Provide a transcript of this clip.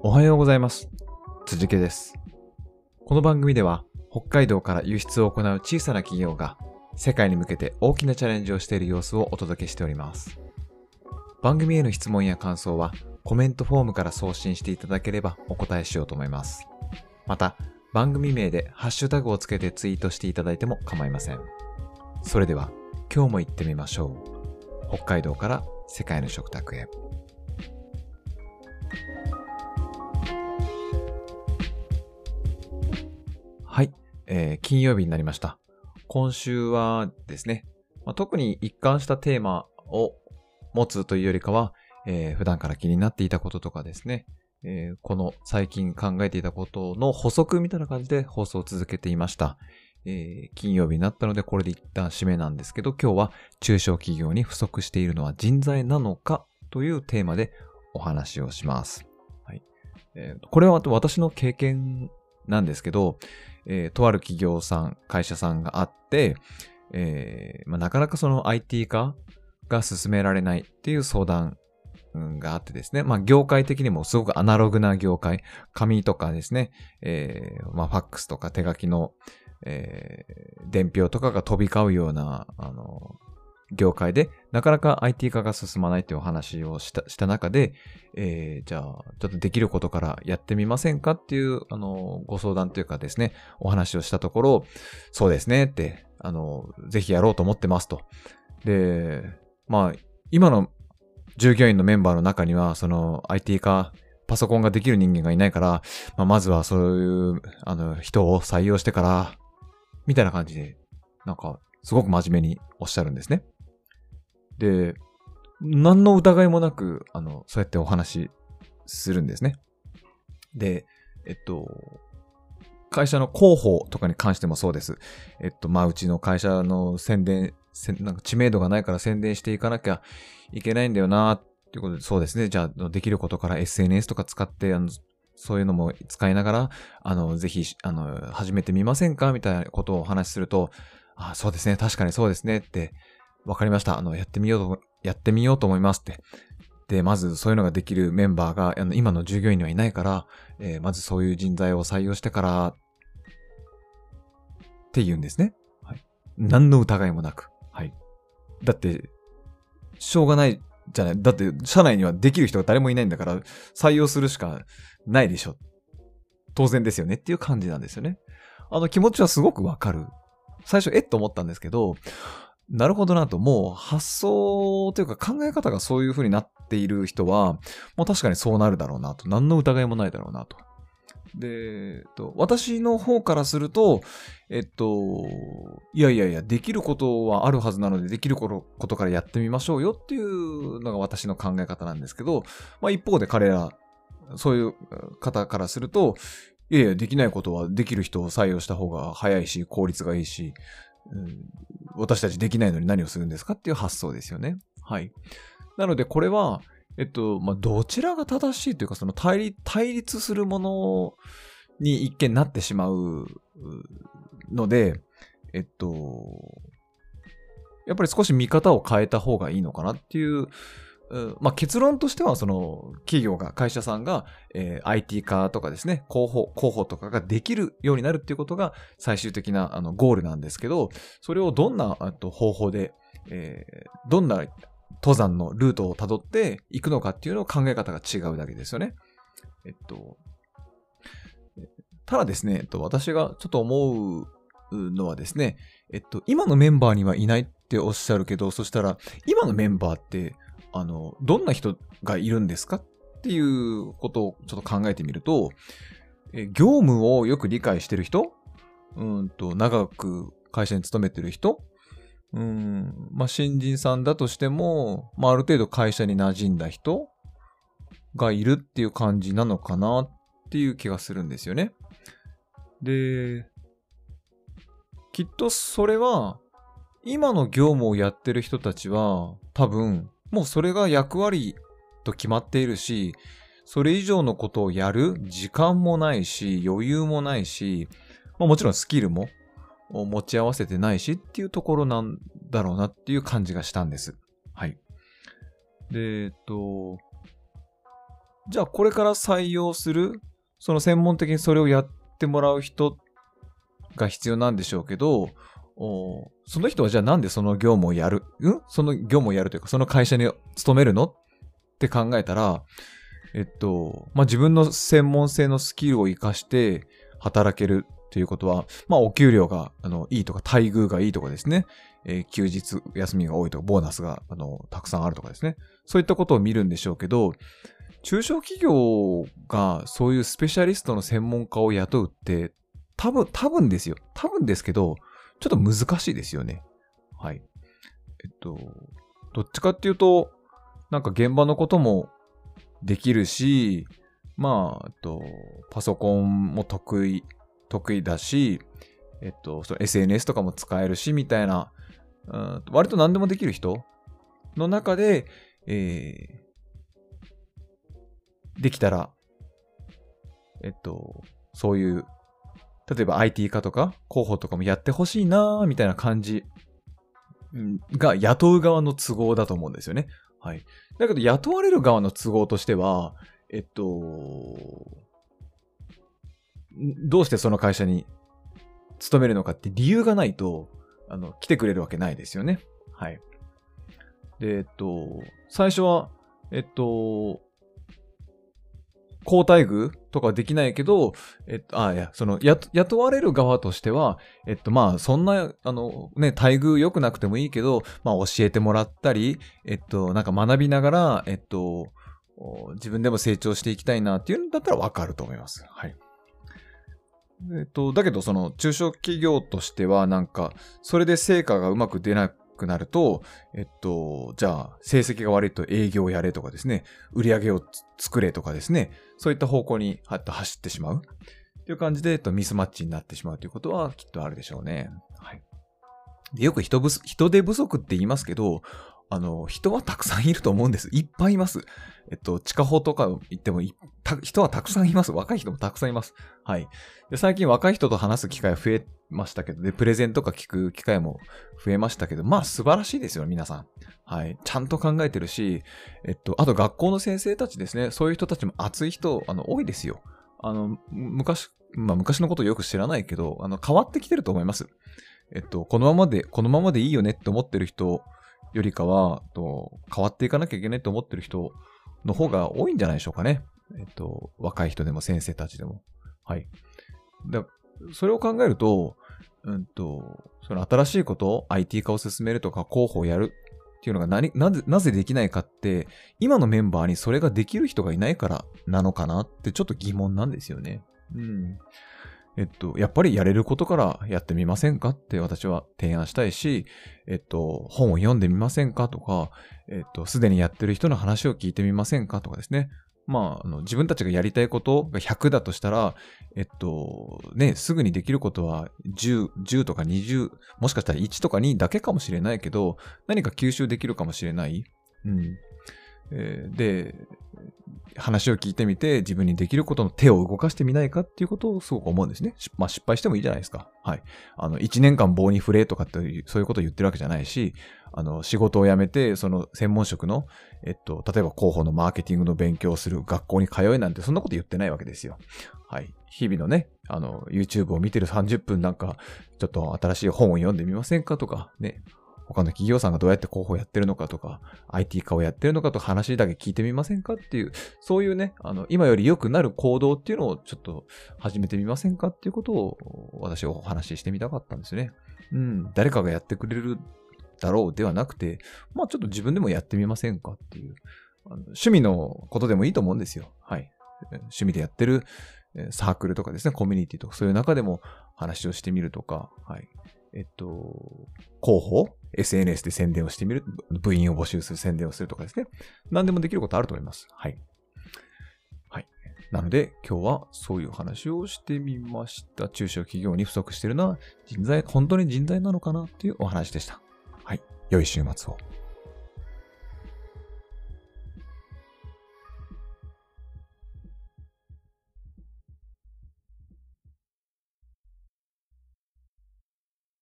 おはようございます。辻家です。この番組では北海道から輸出を行う小さな企業が世界に向けて大きなチャレンジをしている様子をお届けしております。番組への質問や感想はコメントフォームから送信していただければお答えしようと思います。また、番組名でハッシュタグをつけてツイートしていただいても構いません。それでは今日も行ってみましょう。北海道から世界の食卓へ。はい、えー金曜日になりました。今週はですね、まあ、特に一貫したテーマを持つというよりかは、えー普段から気になっていたこととかですね、えーこの最近考えていたことの補足みたいな感じで放送を続けていました。えー金曜日になったのでこれで一旦締めなんですけど、今日は中小企業に不足しているのは人材なのかというテーマでお話をします。はいえーこれは私の経験なんですけど、えーとある企業さん、会社さんがあって、えーまあ、なかなかその IT 化が進められないっていう相談があってですね。まあ、業界的にもすごくアナログな業界、紙とかですね、えーまあ、ファックスとか手書きの、えー伝票とかが飛び交うような、あの、業界で、なかなか IT 化が進まないというお話をしたした中で、えーじゃあ、ちょっとできることからやってみませんかっていう、あの、ご相談というかですね、お話をしたところ、そうですねって、あの、ぜひやろうと思ってますと。で、まあ、今の従業員のメンバーの中には、その IT 化、パソコンができる人間がいないから、まあ、まずはそういう、あの、人を採用してから、みたいな感じで、なんか、すごく真面目におっしゃるんですね。で、何の疑いもなく、あの、そうやってお話しするんですね。で、えっと、会社の広報とかに関してもそうです。えっと、まあ、うちの会社の宣伝、なんか知名度がないから宣伝していかなきゃいけないんだよな、っていうことで、そうですね。じゃあ、できることから SNS とか使って、あの、そういうのも使いながら、あの、ぜひ、あの、始めてみませんかみたいなことをお話しすると、あ、そうですね。確かにそうですね。って、わかりました。あの、やってみようと、やってみようと思いますって。で、まずそういうのができるメンバーが、あの、今の従業員にはいないから、えーまずそういう人材を採用してから、って言うんですね。はい。何の疑いもなく。はい。だって、しょうがないじゃない。だって、社内にはできる人が誰もいないんだから、採用するしかないでしょ。当然ですよねっていう感じなんですよね。あの気持ちはすごくわかる。最初、えっと思ったんですけど、なるほどなと、もう発想というか考え方がそういう風になっている人は、もう確かにそうなるだろうなと。何の疑いもないだろうなと。で、えっと、私の方からすると、えっと、いやいやいや、できることはあるはずなので、できることことからやってみましょうよっていうのが私の考え方なんですけど、まあ一方で彼ら、そういう方からすると、いやいや、できないことはできる人を採用した方が早いし、効率がいいし、私たちできないのに何をするんですかっていう発想ですよね。はい。なので、これは、えっと、まあ、どちらが正しいというか、その対立するものに一見なってしまうので、えっと、やっぱり少し見方を変えた方がいいのかなってい、うまあ、結論としては、その、企業が、会社さんが、えー IT 化とかですね、広報、広報とかができるようになるっていうことが最終的なあのゴールなんですけど、それをどんなあと方法で、えーどんな登山のルートをたどっていくのかっていうのを考え方が違うだけですよね。えっと、ただですね、えっと、私がちょっと思うのはですね、えっと、今のメンバーにはいないっておっしゃるけど、そしたら、今のメンバーって、あの、どんな人がいるんですかっていうことをちょっと考えてみると、え業務をよく理解してる人うんと、長く会社に勤めてる人うん、まあ、新人さんだとしても、まあ、ある程度会社に馴染んだ人がいるっていう感じなのかなっていう気がするんですよね。で、きっとそれは、今の業務をやってる人たちは、多分、もうそれが役割と決まっているし、それ以上のことをやる時間もないし、余裕もないし、まあ、もちろんスキルも持ち合わせてないしっていうところなんだろうなっていう感じがしたんです。はい。で、えっと、じゃあこれから採用する、その専門的にそれをやってもらう人が必要なんでしょうけど、その人はじゃあなんでその業務をやる？ん？その業務をやるというか、その会社に勤めるの？って考えたら、えっと、まあ、自分の専門性のスキルを活かして働けるっていうことは、まあ、お給料が、あの、いいとか、待遇がいいとかですね、えー、休日休みが多いとか、ボーナスが、あの、たくさんあるとかですね、そういったことを見るんでしょうけど、中小企業がそういうスペシャリストの専門家を雇うって、多分、多分ですよ。多分ですけど、ちょっと難しいですよね。はい。えっと、どっちかっていうと、なんか現場のこともできるし、まあ、えっと、パソコンも得意、得意だし、えっと、SNS とかも使えるし、みたいな、うん、割と何でもできる人の中で、えー、できたら、えっと、そういう例えば IT 化とか広報とかもやってほしいなみたいな感じが雇う側の都合だと思うんですよね。はい。だけど雇われる側の都合としては、えっと、どうしてその会社に勤めるのかって理由がないと、あの、来てくれるわけないですよね。はい。で、えっと、最初は、えっと、交代遇とかできないけど、えっと、あ、いや、その、や雇われる側としては、えっと、まあ、そんな、あの、ね、待遇良くなくてもいいけど、まあ、教えてもらったり、えっと、なんか学びながら、えっと、自分でも成長していきたいなっていうんだったらわかると思います。はい。えっと、だけど、その、中小企業としては、なんか、それで成果がうまく出なくなると、えっと、じゃあ、成績が悪いと営業をやれとかですね、売り上げを作れとかですね、そういった方向に走ってしまう。という感じで、えっと、ミスマッチになってしまうということはきっとあるでしょうね。はい。でよく人不人手不足って言いますけど、あの、人はたくさんいると思うんです。いっぱいいます。えっと、地下法とか行っても人はたくさんいます。若い人もたくさんいます。はい。で、最近若い人と話す機会増えましたけど、で、プレゼンとか聞く機会も増えましたけど、まあ素晴らしいですよ、皆さん。はい。ちゃんと考えてるし、えっと、あと学校の先生たちですね。そういう人たちも熱い人、あの、多いですよ。あの、昔、まあ昔のことよく知らないけど、あの、変わってきてると思います。えっと、このままで、このままでいいよねって思ってる人よりかは、と変わっていかなきゃいけないと思ってる人の方が多いんじゃないでしょうかね。えっと、若い人でも先生たちでも。はい。だそれを考えると、うんと、その新しいことを IT 化を進めるとか広報をやるっていうのが何、なぜ、なぜできないかって、今のメンバーにそれができる人がいないからなのかなってちょっと疑問なんですよね。うん。えっと、やっぱりやれることからやってみませんかって私は提案したいし、えっと、本を読んでみませんかとか、えっと、すでにやってる人の話を聞いてみませんかとかですね。まあ、あの自分たちがやりたいことが100だとしたら、えっと、ね、すぐにできることは10、10とか20、もしかしたら1とか2だけかもしれないけど、何か吸収できるかもしれない。うん。で、話を聞いてみて、自分にできることの手を動かしてみないかっていうことをすごく思うんですね。まあ失敗してもいいじゃないですか。はい。あの、1年間棒に触れとかって、そういうことを言ってるわけじゃないし、あの、仕事を辞めて、その専門職の、えっと、例えば広報のマーケティングの勉強をする学校に通えなんて、そんなこと言ってないわけですよ。はい。日々のね、あの、YouTube を見てる30分なんか、ちょっと新しい本を読んでみませんかとか、ね、他の企業さんがどうやって広報やってるのかとか、IT 化をやってるのかと話だけ聞いてみませんかっていう、そういうね、あの、今より良くなる行動っていうのをちょっと始めてみませんかっていうことを私はお話ししてみたかったんですね。うん、誰かがやってくれるだろうではなくて、まあちょっと自分でもやってみませんかっていう、あの趣味のことでもいいと思うんですよ。はい。趣味でやってるサークルとかですね、コミュニティとかそういう中でも話をしてみるとか、はい。えっと、広報 ?SNS で宣伝をしてみる？部員を募集する宣伝をするとかですね。何でもできることあると思います。はい。はい。なので、今日はそういう話をしてみました。中小企業に不足しているのは人材、本当に人材なのかなっていうお話でした。はい。良い週末を。